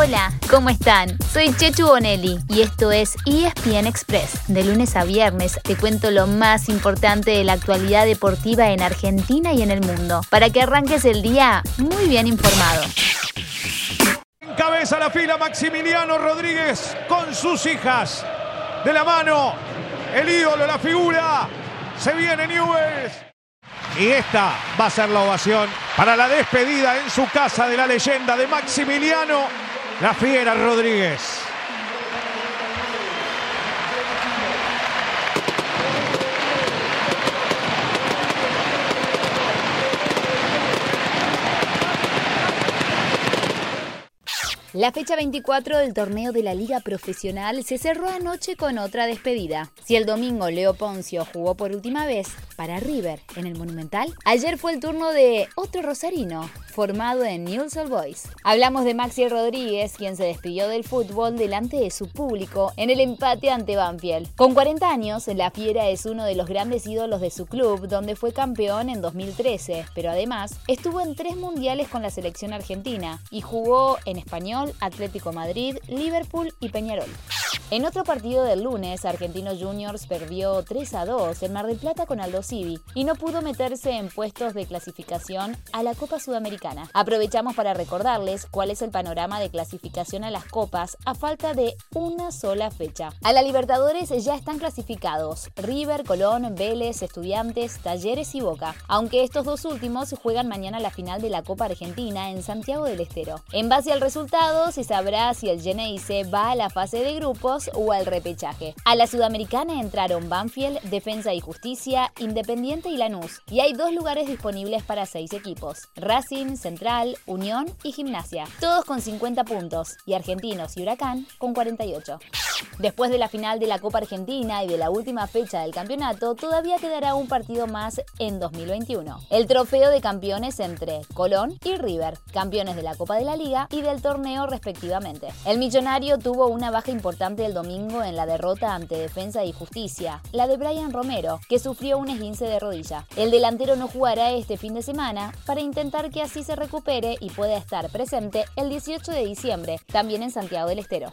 Hola, ¿cómo están? Soy Chechu Bonelli y esto es ESPN Express. De lunes a viernes te cuento lo más importante de la actualidad deportiva en Argentina y en el mundo, para que arranques el día muy bien informado. Cabeza la fila Maximiliano Rodríguez con sus hijas. De la mano, el ídolo, la figura. Se viene Newells. Y esta va a ser la ovación para la despedida en su casa de la leyenda de Maximiliano, la fiera Rodríguez. La fecha 24 del torneo de la Liga Profesional se cerró anoche con otra despedida. Si el domingo Leo Poncio jugó por última vez para River en el Monumental, ayer fue el turno de otro rosarino, formado en Newell's Old Boys. Hablamos de Maxi Rodríguez, quien se despidió del fútbol delante de su público en el empate ante Banfield. Con 40 años, la Fiera es uno de los grandes ídolos de su club, donde fue campeón en 2013, pero además estuvo en tres mundiales con la selección argentina y jugó en español, Atlético Madrid, Liverpool y Peñarol. En otro partido del lunes, Argentinos Juniors perdió 3 a 2 en Mar del Plata con Aldo Civi y no pudo meterse en puestos de clasificación a la Copa Sudamericana. Aprovechamos para recordarles cuál es el panorama de clasificación a las copas a falta de una sola fecha. A la Libertadores ya están clasificados River, Colón, Vélez, Estudiantes, Talleres y Boca, aunque estos dos últimos juegan mañana la final de la Copa Argentina en Santiago del Estero. En base al resultado se sabrá si el Geneise va a la fase de grupos o al repechaje. A la Sudamericana entraron Banfield, Defensa y Justicia, Independiente y Lanús, y hay dos lugares disponibles para seis equipos, Racing, Central, Unión y Gimnasia, todos con 50 puntos, y Argentinos y Huracán con 48. Después de la final de la Copa Argentina y de la última fecha del campeonato, todavía quedará un partido más en 2021. El trofeo de campeones entre Colón y River, campeones de la Copa de la Liga y del torneo respectivamente. El millonario tuvo una baja importante el domingo en la derrota ante Defensa y Justicia, la de Brian Romero, que sufrió un esguince de rodilla. El delantero no jugará este fin de semana para intentar que así se recupere y pueda estar presente el 18 de diciembre, también en Santiago del Estero.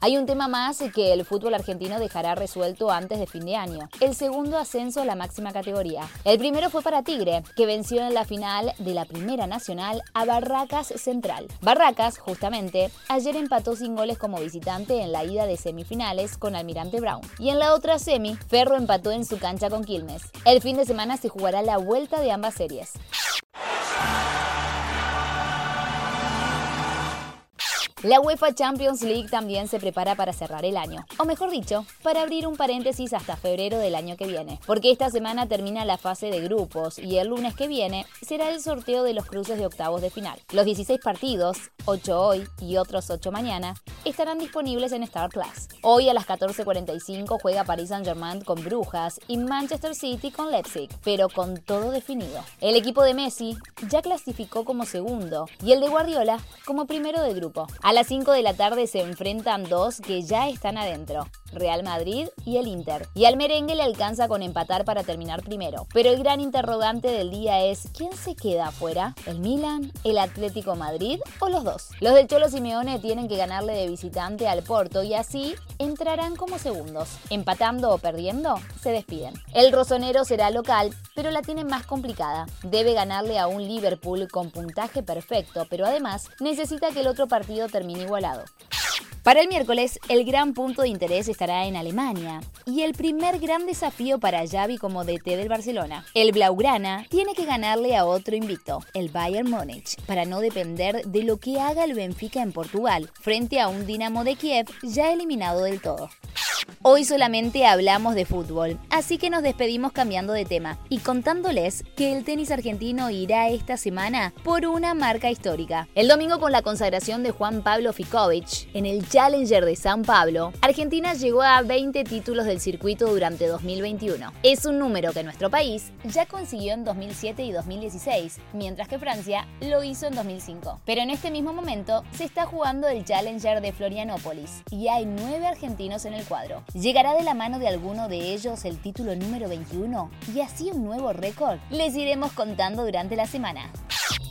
Hay un tema más que el fútbol argentino dejará resuelto antes de fin de año, el segundo ascenso a la máxima categoría. El primero fue para Tigre, que venció en la final de la Primera Nacional a Barracas Central. Barracas, justamente, ayer empató sin goles como visitante en la ida de semifinales con Almirante Brown. Y en la otra semi, Ferro empató en su cancha con Quilmes. El fin de semana se jugará la vuelta de ambas series. La UEFA Champions League también se prepara para cerrar el año, o mejor dicho, para abrir un paréntesis hasta febrero del año que viene, porque esta semana termina la fase de grupos y el lunes que viene será el sorteo de los cruces de octavos de final. Los 16 partidos, 8 hoy y otros 8 mañana, estarán disponibles en Star Plus. Hoy a las 14.45 juega Paris Saint-Germain con Brujas y Manchester City con Leipzig, pero con todo definido. El equipo de Messi ya clasificó como segundo y el de Guardiola como primero del grupo. A las 5 de la tarde se enfrentan dos que ya están adentro. Real Madrid y el Inter. Y al merengue le alcanza con empatar para terminar primero. Pero el gran interrogante del día es ¿quién se queda afuera? ¿El Milan? ¿El Atlético Madrid? ¿O los dos? Los del Cholo Simeone tienen que ganarle de visitante al Porto y así entrarán como segundos. Empatando o perdiendo, se despiden. El rosonero será local, pero la tiene más complicada. Debe ganarle a un Liverpool con puntaje perfecto, pero además necesita que el otro partido termine igualado. Para el miércoles, el gran punto de interés estará en Alemania y el primer gran desafío para Xavi como DT del Barcelona. El Blaugrana tiene que ganarle a otro invicto, el Bayern Múnich, para no depender de lo que haga el Benfica en Portugal, frente a un Dinamo de Kiev ya eliminado del todo. Hoy solamente hablamos de fútbol, así que nos despedimos cambiando de tema y contándoles que el tenis argentino irá esta semana por una marca histórica. El domingo con la consagración de Juan Pablo Ficovich en el Challenger de San Pablo, Argentina llegó a 20 títulos del circuito durante 2021. Es un número que nuestro país ya consiguió en 2007 y 2016, mientras que Francia lo hizo en 2005. Pero en este mismo momento se está jugando el Challenger de Florianópolis y hay nueve argentinos en el cuadro. ¿Llegará de la mano de alguno de ellos el título número 21 y así un nuevo récord? Les iremos contando durante la semana.